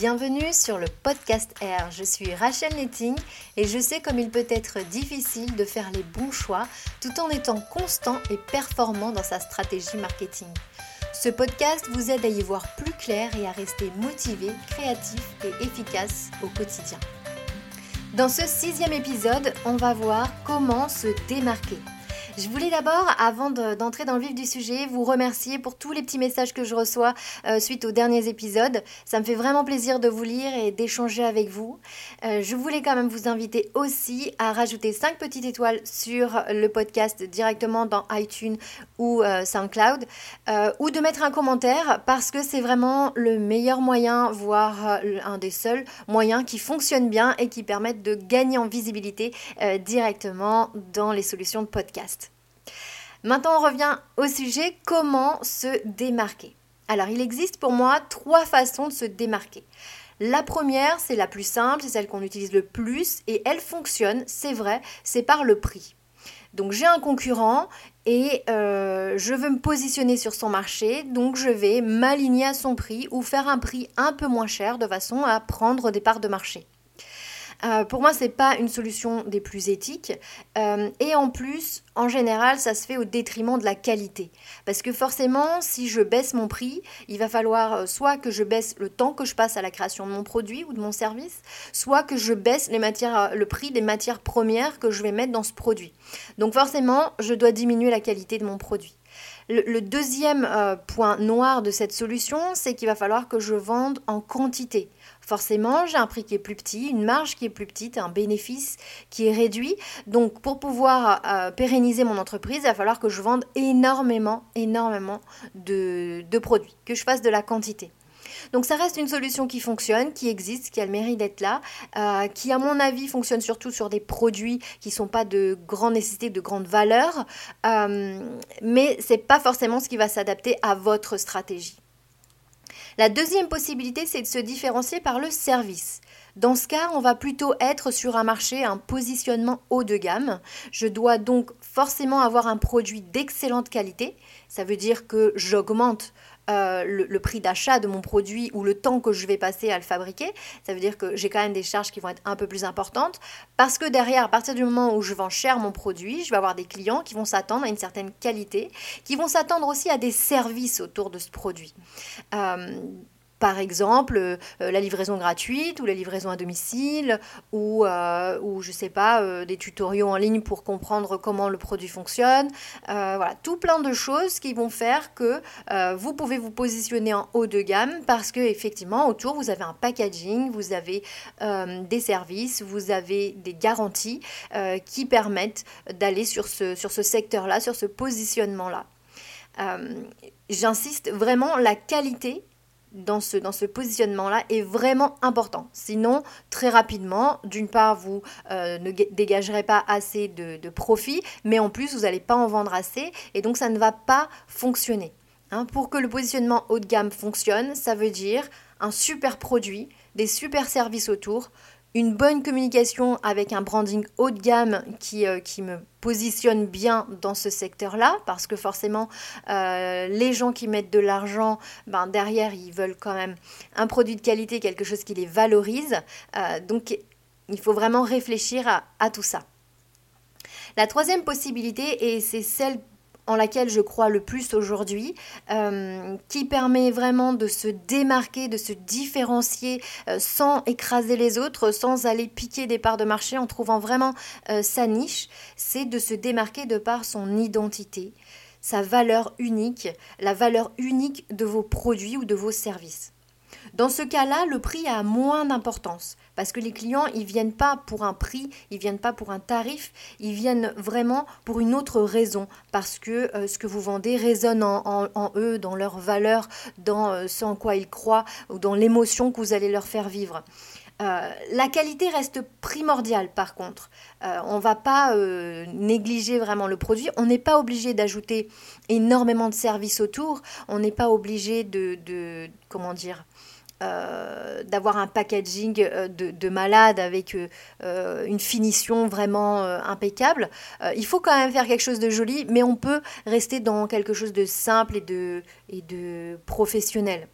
Bienvenue sur le podcast R. Je suis Rachel Netting et je sais comme il peut être difficile de faire les bons choix tout en étant constant et performant dans sa stratégie marketing. Ce podcast vous aide à y voir plus clair et à rester motivé, créatif et efficace au quotidien. Dans ce sixième épisode, on va voir comment se démarquer. Je voulais d'abord, avant d'entrer dans le vif du sujet, vous remercier pour tous les petits messages que je reçois euh, suite aux derniers épisodes. Ça me fait vraiment plaisir de vous lire et d'échanger avec vous. Euh, je voulais quand même vous inviter aussi à rajouter 5 petites étoiles sur le podcast directement dans iTunes ou euh, SoundCloud ou de mettre un commentaire parce que c'est vraiment le meilleur moyen, voire un des seuls moyens qui fonctionnent bien et qui permettent de gagner en visibilité directement dans les solutions de podcast. Maintenant, on revient au sujet comment se démarquer? Alors, il existe pour moi trois façons de se démarquer. La première, c'est la plus simple, c'est celle qu'on utilise le plus et elle fonctionne, c'est vrai, c'est par le prix. Donc j'ai un concurrent et euh, je veux me positionner sur son marché, donc je vais m'aligner à son prix ou faire un prix un peu moins cher de façon à prendre des parts de marché. Euh, pour moi, ce n'est pas une solution des plus éthiques. Euh, et en plus, en général, ça se fait au détriment de la qualité. Parce que forcément, si je baisse mon prix, il va falloir euh, soit que je baisse le temps que je passe à la création de mon produit ou de mon service, soit que je baisse les matières, le prix des matières premières que je vais mettre dans ce produit. Donc forcément, je dois diminuer la qualité de mon produit. Le, deuxième point noir de cette solution, c'est qu'il va falloir que je vende en quantité. Forcément, j'ai un prix qui est plus petit, une marge qui est plus petite, un bénéfice qui est réduit. Donc, pour pouvoir euh, pérenniser mon entreprise, il va falloir que je vende énormément, énormément de, produits, que je fasse de la quantité. Donc ça reste une solution qui fonctionne, qui existe, qui a le mérite d'être là, euh, qui à mon avis fonctionne surtout sur des produits qui ne sont pas de grande nécessité, de grande valeur, euh, mais ce n'est pas forcément ce qui va s'adapter à votre stratégie. La deuxième possibilité, c'est de se différencier par le service. Dans ce cas, on va plutôt être sur un marché, un positionnement haut de gamme. Je dois donc forcément avoir un produit d'excellente qualité. Ça veut dire que j'augmente euh, le, prix d'achat de mon produit ou le temps que je vais passer à le fabriquer. Ça veut dire que j'ai quand même des charges qui vont être un peu plus importantes parce que derrière, à partir du moment où je vends cher mon produit, je vais avoir des clients qui vont s'attendre à une certaine qualité, qui vont s'attendre aussi à des services autour de ce produit. Euh, par exemple, euh, la livraison gratuite ou la livraison à domicile ou, euh, ou je sais pas, euh, des tutoriaux en ligne pour comprendre comment le produit fonctionne. voilà, tout plein de choses qui vont faire que vous pouvez vous positionner en haut de gamme parce que effectivement autour vous avez un packaging, vous avez des services, vous avez des garanties qui permettent d'aller sur ce, sur ce secteur-là, sur ce positionnement-là. J'insiste vraiment, la qualité dans ce, dans ce positionnement-là est vraiment important. Sinon, très rapidement, d'une part, vous euh, ne dégagerez pas assez de, de, profit, mais en plus, vous n'allez pas en vendre assez, et donc ça ne va pas fonctionner. Hein, pour que le positionnement haut de gamme fonctionne, ça veut dire un super produit, des super services autour, une bonne communication avec un branding haut de gamme qui, euh, me positionne bien dans ce secteur-là, parce que forcément, euh, les gens qui mettent de l'argent, ben, derrière, ils veulent quand même un produit de qualité, quelque chose qui les valorise. Euh, donc, il faut vraiment réfléchir à tout ça. La troisième possibilité, et c'est celle en laquelle je crois le plus aujourd'hui, euh, qui permet vraiment de se démarquer, de se différencier euh, sans écraser les autres, sans aller piquer des parts de marché, en trouvant vraiment euh, sa niche, c'est de se démarquer de par son identité, sa valeur unique, la valeur unique de vos produits ou de vos services. Dans ce cas-là, le prix a moins d'importance parce que les clients, ils viennent pas pour un prix, ils viennent pas pour un tarif, ils viennent vraiment pour une autre raison parce que euh, ce que vous vendez résonne en, eux, dans leur valeur, dans euh, ce en quoi ils croient ou dans l'émotion que vous allez leur faire vivre. Euh, la qualité reste primordiale par contre. on ne va pas négliger vraiment le produit. On n'est pas obligé d'ajouter énormément de services autour. On n'est pas obligé de, de, comment dire euh, d'avoir un packaging euh, de, malade avec euh, une finition vraiment impeccable. il faut quand même faire quelque chose de joli, mais on peut rester dans quelque chose de simple et de, et de professionnel.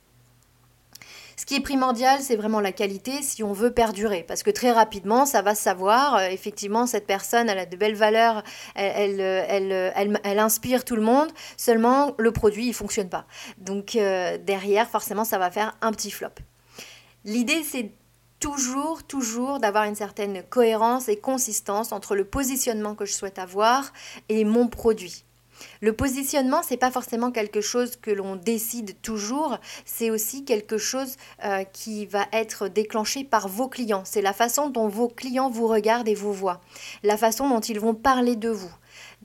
Ce qui est primordial, c'est vraiment la qualité si on veut perdurer. Parce que très rapidement, ça va savoir. Euh, effectivement, cette personne, elle a de belles valeurs, elle, elle, elle, inspire tout le monde. Seulement, le produit, il ne fonctionne pas. Donc, euh, derrière, forcément, ça va faire un petit flop. L'idée, c'est toujours, toujours d'avoir une certaine cohérence et consistance entre le positionnement que je souhaite avoir et mon produit. Le positionnement, c'est pas forcément quelque chose que l'on décide toujours, c'est aussi quelque chose euh, qui va être déclenché par vos clients. C'est la façon dont vos clients vous regardent et vous voient, la façon dont ils vont parler de vous.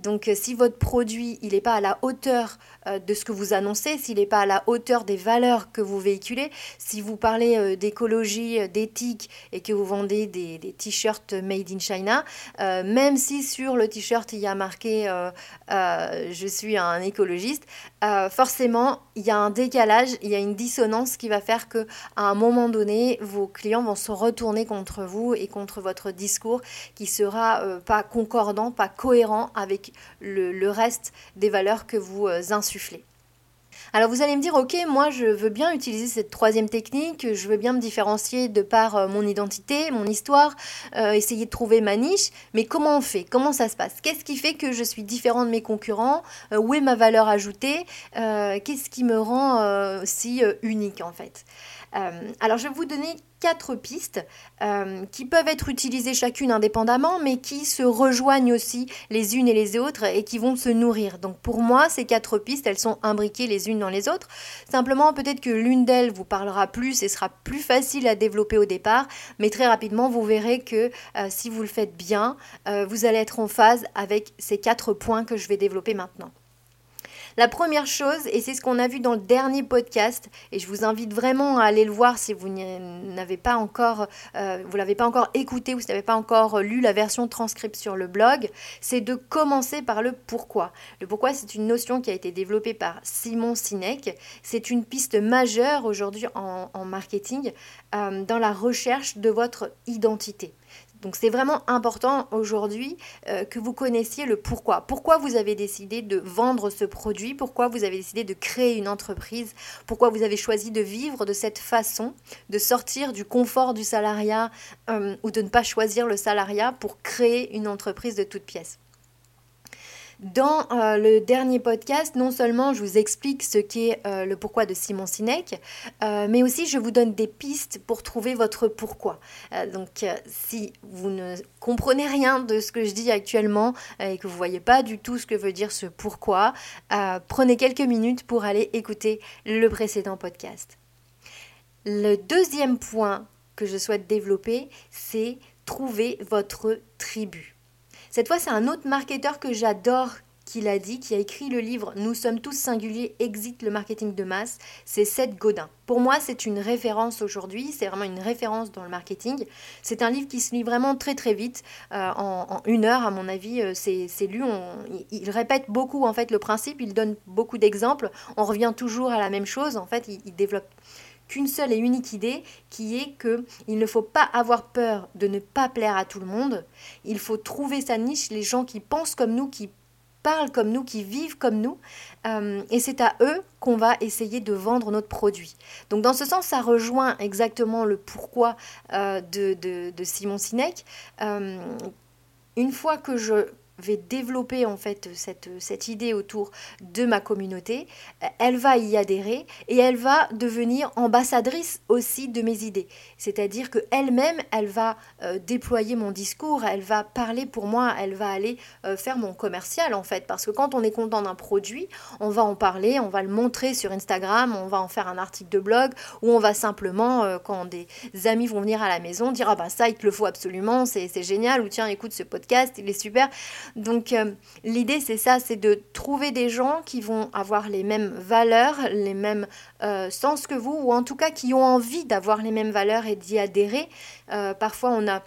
Donc euh, si votre produit il n'est pas à la hauteur euh, de ce que vous annoncez, s'il n'est pas à la hauteur des valeurs que vous véhiculez, si vous parlez euh, d'écologie, d'éthique et que vous vendez des, t-shirts made in China, même si sur le t-shirt il y a marqué je suis un écologiste, forcément il y a un décalage, il y a une dissonance qui va faire que à un moment donné vos clients vont se retourner contre vous et contre votre discours qui sera pas concordant, pas cohérent avec le, reste des valeurs que vous euh, insufflez. Alors vous allez me dire, ok, moi je veux bien utiliser cette troisième technique, je veux bien me différencier de par euh, mon identité, mon histoire, euh, essayer de trouver ma niche, mais comment on fait? Comment ça se passe? Qu'est-ce qui fait que je suis différent de mes concurrents? Où est ma valeur ajoutée? Qu'est-ce qui me rend si unique en fait? Alors je vais vous donner quatre pistes euh, qui peuvent être utilisées chacune indépendamment, mais qui se rejoignent aussi les unes et les autres et qui vont se nourrir. Donc pour moi, ces quatre pistes, elles sont imbriquées les unes dans les autres. Simplement, peut-être que l'une d'elles vous parlera plus et sera plus facile à développer au départ, mais très rapidement, vous verrez que euh, si vous le faites bien, euh, vous allez être en phase avec ces quatre points que je vais développer maintenant. La première chose, et c'est ce qu'on a vu dans le dernier podcast, et je vous invite vraiment à aller le voir si vous n'avez pas encore, euh, vous l'avez pas encore écouté ou si vous n'avez pas encore lu la version transcrite sur le blog, c'est de commencer par le pourquoi. Le pourquoi, c'est une notion qui a été développée par Simon Sinek. C'est une piste majeure aujourd'hui en, marketing euh, dans la recherche de votre identité. Donc c'est vraiment important aujourd'hui euh, que vous connaissiez le pourquoi. Pourquoi vous avez décidé de vendre ce produit, pourquoi vous avez décidé de créer une entreprise, pourquoi vous avez choisi de vivre de cette façon, de sortir du confort du salariat euh, ou de ne pas choisir le salariat pour créer une entreprise de toute pièce. Dans euh, le dernier podcast, non seulement je vous explique ce qu'est euh, le pourquoi de Simon Sinek, euh, mais aussi je vous donne des pistes pour trouver votre pourquoi. donc si vous ne comprenez rien de ce que je dis actuellement et que vous ne voyez pas du tout ce que veut dire ce pourquoi, prenez quelques minutes pour aller écouter le précédent podcast. Le deuxième point que je souhaite développer, c'est trouver votre tribu. Cette fois, c'est un autre marketeur que j'adore qui l'a dit, qui a écrit le livre Nous sommes tous singuliers, exit le marketing de masse, c'est Seth Godin. Pour moi, c'est une référence aujourd'hui, c'est vraiment une référence dans le marketing. C'est un livre qui se lit vraiment très très vite, euh, en, une heure à mon avis, euh, c'est lu. il, répète beaucoup en fait le principe, il donne beaucoup d'exemples, on revient toujours à la même chose, en fait, il développe qu'une seule et unique idée qui est que il ne faut pas avoir peur de ne pas plaire à tout le monde. Il faut trouver sa niche, les gens qui pensent comme nous, qui parlent comme nous, qui vivent comme nous, euh, et c'est à eux qu'on va essayer de vendre notre produit. Donc dans ce sens, ça rejoint exactement le pourquoi euh, de, Simon Sinek. Euh, une fois que je vais développer en fait cette, cette idée autour de ma communauté, elle va y adhérer et elle va devenir ambassadrice aussi de mes idées. C'est-à-dire qu'elle-même, elle va euh, déployer mon discours, elle va parler pour moi, elle va aller euh, faire mon commercial en fait. Parce que quand on est content d'un produit, on va en parler, on va le montrer sur Instagram, on va en faire un article de blog ou on va simplement, euh, quand des amis vont venir à la maison, dire ah bah ça il te le faut absolument, c'est génial ou tiens écoute ce podcast, il est super. Donc euh, l'idée c'est ça, c'est de trouver des gens qui vont avoir les mêmes valeurs, les mêmes euh, sens que vous, ou en tout cas qui ont envie d'avoir les mêmes valeurs et d'y adhérer. Euh, parfois on a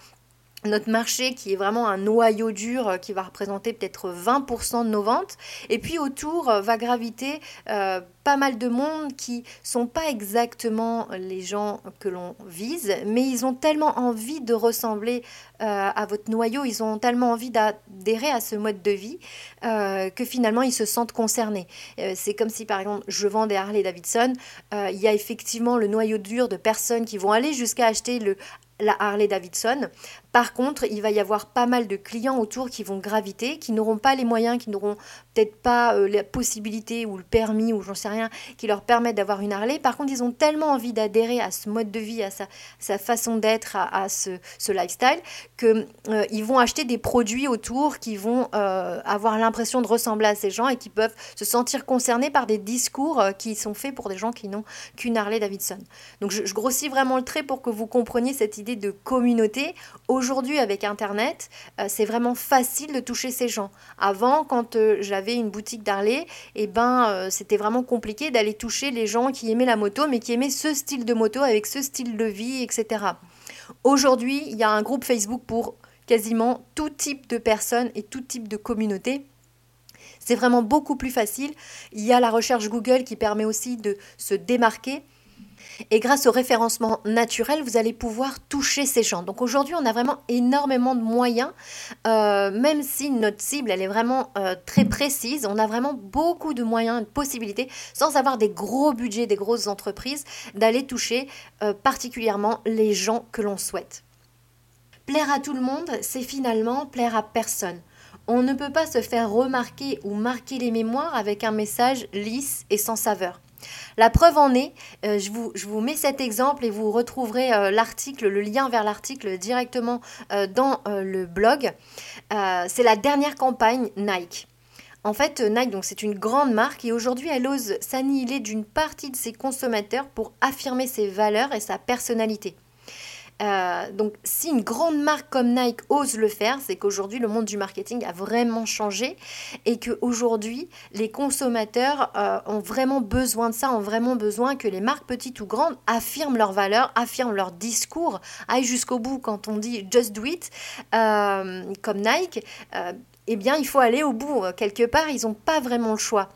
notre marché qui est vraiment un noyau dur euh, qui va représenter peut-être 20% de nos ventes. Et puis autour euh, va graviter euh, pas mal de monde qui sont pas exactement les gens que l'on vise, mais ils ont tellement envie de ressembler à votre noyau, ils ont tellement envie d'adhérer à ce mode de vie que finalement ils se sentent concernés. C'est comme si par exemple je vends des Harley Davidson, il y a effectivement le noyau dur de personnes qui vont aller jusqu'à acheter le la Harley Davidson. Par contre, il va y avoir pas mal de clients autour qui vont graviter, qui n'auront pas les moyens, qui n'auront peut-être pas euh, la possibilité ou le permis ou j'en sais rien, qui leur permettent d'avoir une Harley. Par contre, ils ont tellement envie d'adhérer à ce mode de vie, à sa, façon d'être, à, ce, lifestyle, qu'ils euh, vont acheter des produits autour qui vont euh, avoir l'impression de ressembler à ces gens et qui peuvent se sentir concernés par des discours qui sont faits pour des gens qui n'ont qu'une Harley Davidson. Donc je, je grossis vraiment le trait pour que vous compreniez cette idée de communauté. Aujourd'hui, avec Internet, euh, c'est vraiment facile de toucher ces gens. Avant, quand euh, j'avais une boutique d'Harley, eh ben, euh, c'était vraiment compliqué d'aller toucher les gens qui aimaient la moto, mais qui aimaient ce style de moto avec ce style de vie, etc. Aujourd'hui, il y a un groupe Facebook pour quasiment tout type de personnes et tout type de communauté. C'est vraiment beaucoup plus facile. Il y a la recherche Google qui permet aussi de se démarquer. Et grâce au référencement naturel, vous allez pouvoir toucher ces gens. Donc aujourd'hui, on a vraiment énormément de moyens, euh, même si notre cible, elle est vraiment euh, très précise, on a vraiment beaucoup de moyens, de possibilités, sans avoir des gros budgets, des grosses entreprises, d'aller toucher euh, particulièrement les gens que l'on souhaite. Plaire à tout le monde, c'est finalement plaire à personne. On ne peut pas se faire remarquer ou marquer les mémoires avec un message lisse et sans saveur. La preuve en est, euh, je, vous, mets cet exemple et vous retrouverez euh, l'article, le lien vers l'article directement euh, dans le blog. c'est la dernière campagne Nike. En fait, Nike, donc c'est une grande marque et aujourd'hui, elle ose s'annihiler d'une partie de ses consommateurs pour affirmer ses valeurs et sa personnalité. Euh, donc si une grande marque comme Nike ose le faire, c'est qu'aujourd'hui le monde du marketing a vraiment changé et qu'aujourd'hui les consommateurs euh, ont vraiment besoin de ça, ont vraiment besoin que les marques petites ou grandes affirment leurs valeurs, affirment leur discours, aillent jusqu'au bout quand on dit just do it, euh, comme Nike. eh bien, il faut aller au bout. Quelque part, ils n'ont pas vraiment le choix.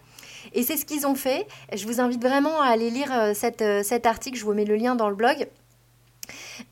Et c'est ce qu'ils ont fait. Je vous invite vraiment à aller lire cet article. Je vous mets le lien dans le blog.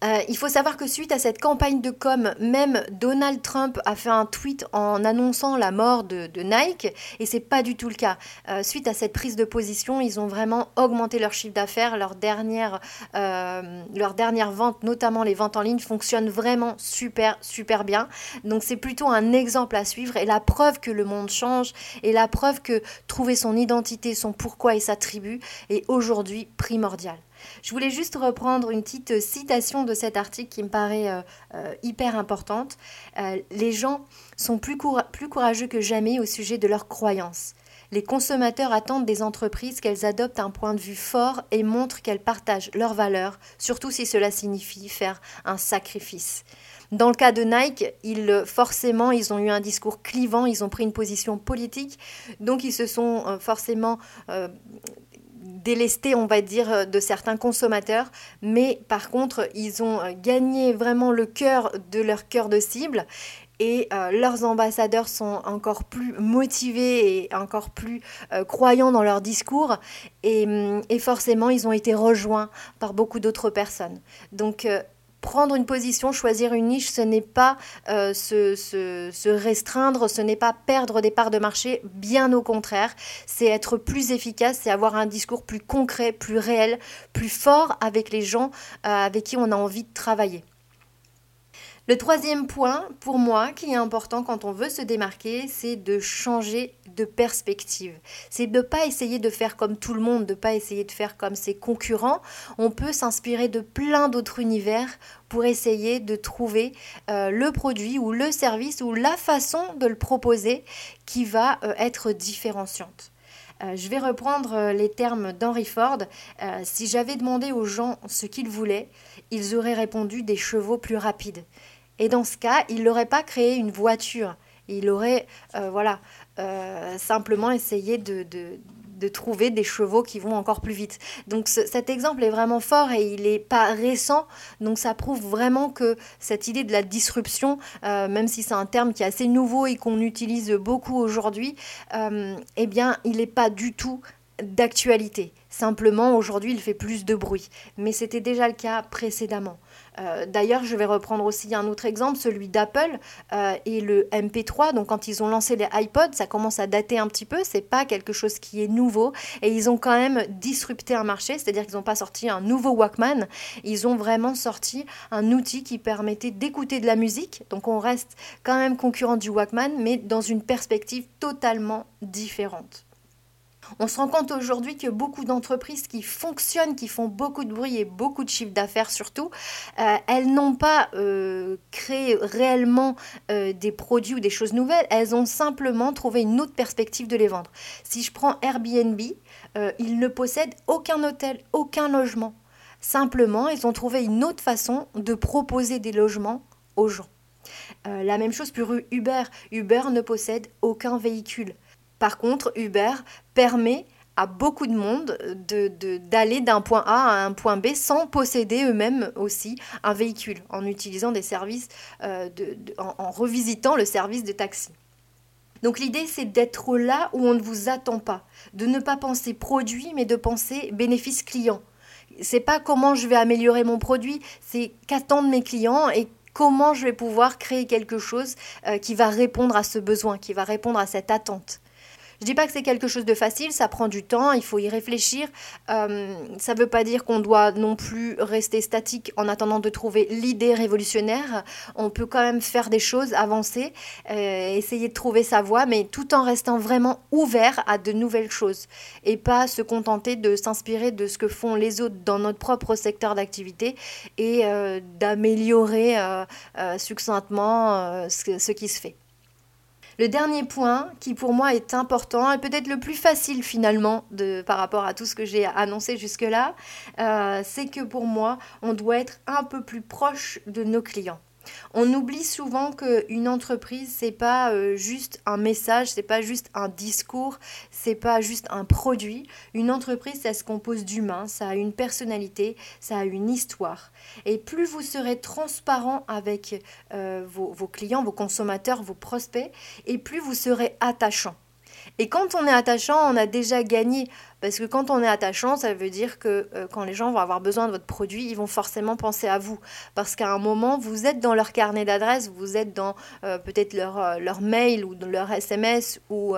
Euh, il faut savoir que suite à cette campagne de com, même Donald Trump a fait un tweet en annonçant la mort de, Nike, et c'est pas du tout le cas. Euh, suite à cette prise de position, ils ont vraiment augmenté leur chiffre d'affaires, leur dernière, euh, leur dernière vente, notamment les ventes en ligne, fonctionnent vraiment super super bien. Donc c'est plutôt un exemple à suivre et la preuve que le monde change et la preuve que trouver son identité, son pourquoi et sa tribu est aujourd'hui primordial. Je voulais juste reprendre une petite citation de cet article qui me paraît euh, euh, hyper importante. Euh, les gens sont plus, plus courageux que jamais au sujet de leurs croyances. Les consommateurs attendent des entreprises qu'elles adoptent un point de vue fort et montrent qu'elles partagent leurs valeurs, surtout si cela signifie faire un sacrifice. Dans le cas de Nike, ils, forcément, ils ont eu un discours clivant, ils ont pris une position politique, donc ils se sont forcément délesté, on va dire, euh, de certains consommateurs, mais par contre, ils ont euh, gagné vraiment le cœur de leur cœur de cible. Et euh, leurs ambassadeurs sont encore plus motivés et encore plus croyants dans leur discours. Et, hum, et, forcément ils ont été rejoints par beaucoup d'autres personnes. Donc prendre une position, choisir une niche, ce n'est pas euh, se, restreindre, ce n'est pas perdre des parts de marché, bien au contraire, c'est être plus efficace, c'est avoir un discours plus concret, plus réel, plus fort avec les gens euh, avec qui on a envie de travailler. Le troisième point, pour moi, qui est important quand on veut se démarquer, c'est de changer de perspective. C'est de ne pas essayer de faire comme tout le monde, de ne pas essayer de faire comme ses concurrents. On peut s'inspirer de plein d'autres univers pour essayer de trouver euh, le produit ou le service ou la façon de le proposer qui va euh, être différenciante. Euh, je vais reprendre les termes d'Henry Ford. si j'avais demandé aux gens ce qu'ils voulaient, ils auraient répondu des chevaux plus rapides. Et dans ce cas, il n'aurait pas créé une voiture. Il aurait, euh, voilà, euh, simplement essayé de, de trouver des chevaux qui vont encore plus vite. Donc cet exemple est vraiment fort et il n'est pas récent. Donc ça prouve vraiment que cette idée de la disruption, euh, même si c'est un terme qui est assez nouveau et qu'on utilise beaucoup aujourd'hui, eh bien il n'est pas du tout d'actualité. Simplement, aujourd'hui, il fait plus de bruit. Mais c'était déjà le cas précédemment. Euh, d'ailleurs, je vais reprendre aussi un autre exemple, celui d'Apple euh, et le MP3. Donc, quand ils ont lancé les iPods, ça commence à dater un petit peu. C'est pas quelque chose qui est nouveau. Et ils ont quand même disrupté un marché, c'est-à-dire qu'ils n'ont pas sorti un nouveau Walkman. Ils ont vraiment sorti un outil qui permettait d'écouter de la musique. Donc, on reste quand même concurrent du Walkman, mais dans une perspective totalement différente. On se rend compte aujourd'hui que beaucoup d'entreprises qui fonctionnent, qui font beaucoup de bruit et beaucoup de chiffre d'affaires surtout, euh, elles n'ont pas euh, créé réellement euh, des produits ou des choses nouvelles, elles ont simplement trouvé une autre perspective de les vendre. Si je prends Airbnb, ils ne possèdent aucun hôtel, aucun logement. Simplement, ils ont trouvé une autre façon de proposer des logements aux gens. la même chose pour Uber. Uber ne possède aucun véhicule. Par contre, Uber permet à beaucoup de monde d'aller d'un point A à un point B sans posséder eux-mêmes aussi un véhicule, en utilisant des services, euh, en, revisitant le service de taxi. Donc l'idée, c'est d'être là où on ne vous attend pas, de ne pas penser produit, mais de penser bénéfice client. C'est pas comment je vais améliorer mon produit, c'est qu'attendent mes clients et comment je vais pouvoir créer quelque chose euh, qui va répondre à ce besoin, qui va répondre à cette attente. Je dis pas que c'est quelque chose de facile, ça prend du temps, il faut y réfléchir. Euh, ça ne veut pas dire qu'on doit non plus rester statique en attendant de trouver l'idée révolutionnaire. On peut quand même faire des choses, avancer, euh, essayer de trouver sa voie, mais tout en restant vraiment ouvert à de nouvelles choses et pas se contenter de s'inspirer de ce que font les autres dans notre propre secteur d'activité et euh, d'améliorer succinctement ce qui se fait. Le dernier point qui pour moi est important et peut-être le plus facile finalement par rapport à tout ce que j'ai annoncé jusque-là, euh, c'est que pour moi, on doit être un peu plus proche de nos clients. On oublie souvent qu'une entreprise, c'est pas euh, juste un message, c'est pas juste un discours, c'est pas juste un produit. Une entreprise, ça se compose d'humains, ça a une personnalité, ça a une histoire. Et plus vous serez transparent avec euh, vos, vos clients, vos consommateurs, vos prospects, et plus vous serez attachant. Et quand on est attachant, on a déjà gagné. Parce que quand on est attachant, ça veut dire que euh, quand les gens vont avoir besoin de votre produit, ils vont forcément penser à vous. Parce qu'à un moment, vous êtes dans leur carnet d'adresses, vous êtes dans euh, peut-être leur, euh, leur mail ou dans leur SMS ou,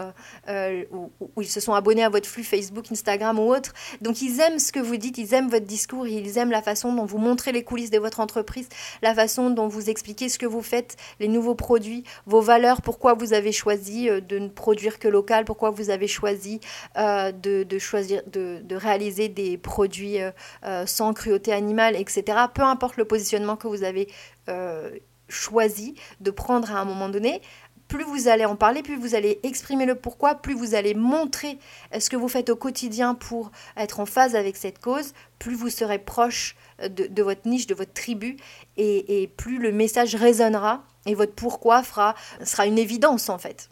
ou, ils se sont abonnés à votre flux Facebook, Instagram ou autre. Donc ils aiment ce que vous dites, ils aiment votre discours, ils aiment la façon dont vous montrez les coulisses de votre entreprise, la façon dont vous expliquez ce que vous faites, les nouveaux produits, vos valeurs, pourquoi vous avez choisi de ne produire que local, pourquoi vous avez choisi de, de choisir de, réaliser des produits euh, euh, sans cruauté animale, etc. Peu importe le positionnement que vous avez euh, choisi de prendre à un moment donné, plus vous allez en parler, plus vous allez exprimer le pourquoi, plus vous allez montrer ce que vous faites au quotidien pour être en phase avec cette cause, plus vous serez proche de, votre niche, de votre tribu, et, plus le message résonnera et votre pourquoi sera une évidence en fait.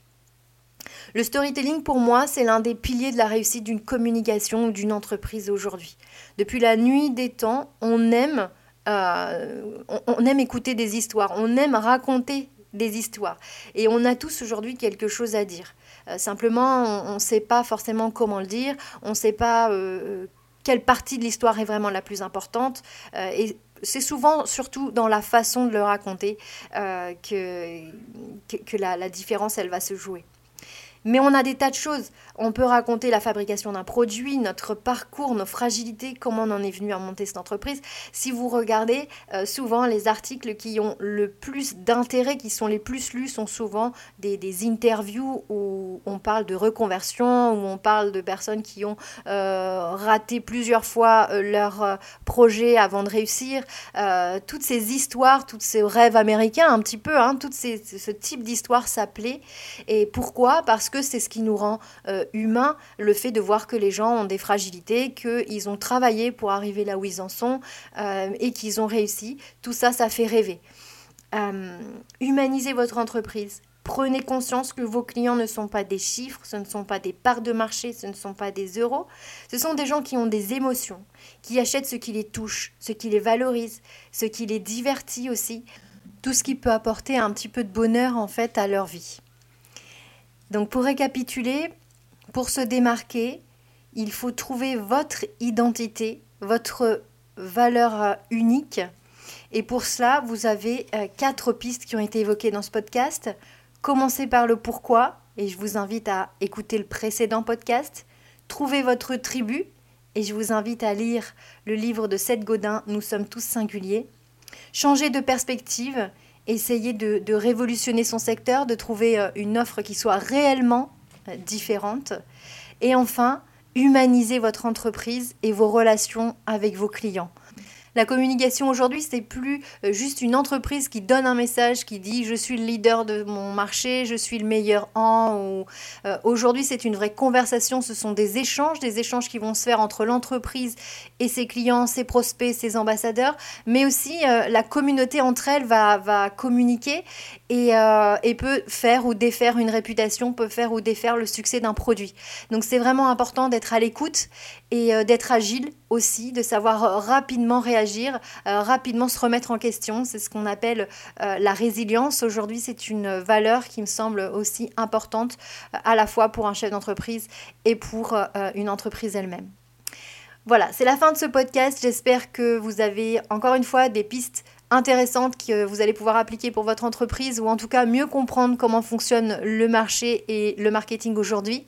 Le storytelling, pour moi, c'est l'un des piliers de la réussite d'une communication ou d'une entreprise aujourd'hui. Depuis la nuit des temps, on aime, euh, on, aime écouter des histoires, on aime raconter des histoires. Et on a tous aujourd'hui quelque chose à dire. Euh, simplement, on ne sait pas forcément comment le dire, on ne sait pas euh, quelle partie de l'histoire est vraiment la plus importante. et c'est souvent, surtout dans la façon de le raconter, que, la, la différence, elle va se jouer. Mais on a des tas de choses. On peut raconter la fabrication d'un produit, notre parcours, nos fragilités, comment on en est venu à monter cette entreprise. Si vous regardez, euh, souvent les articles qui ont le plus d'intérêt, qui sont les plus lus, sont souvent des, interviews où on parle de reconversion, où on parle de personnes qui ont euh, raté plusieurs fois euh, leur projet avant de réussir. toutes ces histoires, tous ces rêves américains, un petit peu, hein, tout ce type d'histoire s'appelait. Et pourquoi? Parce que c'est ce qui nous rend humains, le fait de voir que les gens ont des fragilités, qu'ils ont travaillé pour arriver là où ils en sont euh, et qu'ils ont réussi. Tout ça, ça fait rêver. Euh, humanisez votre entreprise. Prenez conscience que vos clients ne sont pas des chiffres, ce ne sont pas des parts de marché, ce ne sont pas des euros. Ce sont des gens qui ont des émotions, qui achètent ce qui les touche, ce qui les valorise, ce qui les divertit aussi, tout ce qui peut apporter un petit peu de bonheur en fait à leur vie. Donc pour récapituler, pour se démarquer, il faut trouver votre identité, votre valeur euh, unique. Et pour cela, vous avez euh, quatre pistes qui ont été évoquées dans ce podcast. Commencez par le pourquoi, et je vous invite à écouter le précédent podcast. Trouvez votre tribu, et je vous invite à lire le livre de Seth Godin, Nous sommes tous singuliers. Changez de perspective, essayez de, révolutionner son secteur, de trouver euh, une offre qui soit réellement euh, différente. Et enfin, humanisez votre entreprise et vos relations avec vos clients. La communication aujourd'hui, c'est plus euh, juste une entreprise qui donne un message, qui dit je suis le leader de mon marché, je suis le meilleur en. Euh, aujourd'hui, c'est une vraie conversation. Ce sont des échanges, des échanges qui vont se faire entre l'entreprise et ses clients, ses prospects, ses ambassadeurs, mais aussi euh, la communauté entre elles va, communiquer et, peut faire ou défaire une réputation, peut faire ou défaire le succès d'un produit. Donc c'est vraiment important d'être à l'écoute et d'être agile aussi, de savoir rapidement réagir euh, rapidement se remettre en question. C'est ce qu'on appelle euh, la résilience. Aujourd'hui, c'est une valeur qui me semble aussi importante euh, à la fois pour un chef d'entreprise et pour une entreprise elle-même. Voilà, c'est la fin de ce podcast. J'espère que vous avez encore une fois des pistes intéressantes que vous allez pouvoir appliquer pour votre entreprise ou en tout cas mieux comprendre comment fonctionne le marché et le marketing aujourd'hui.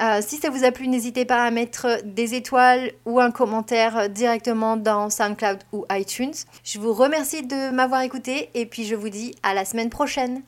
Euh, si ça vous a plu, n'hésitez pas à mettre des étoiles ou un commentaire directement dans SoundCloud ou iTunes. Je vous remercie de m'avoir écouté et puis je vous dis à la semaine prochaine.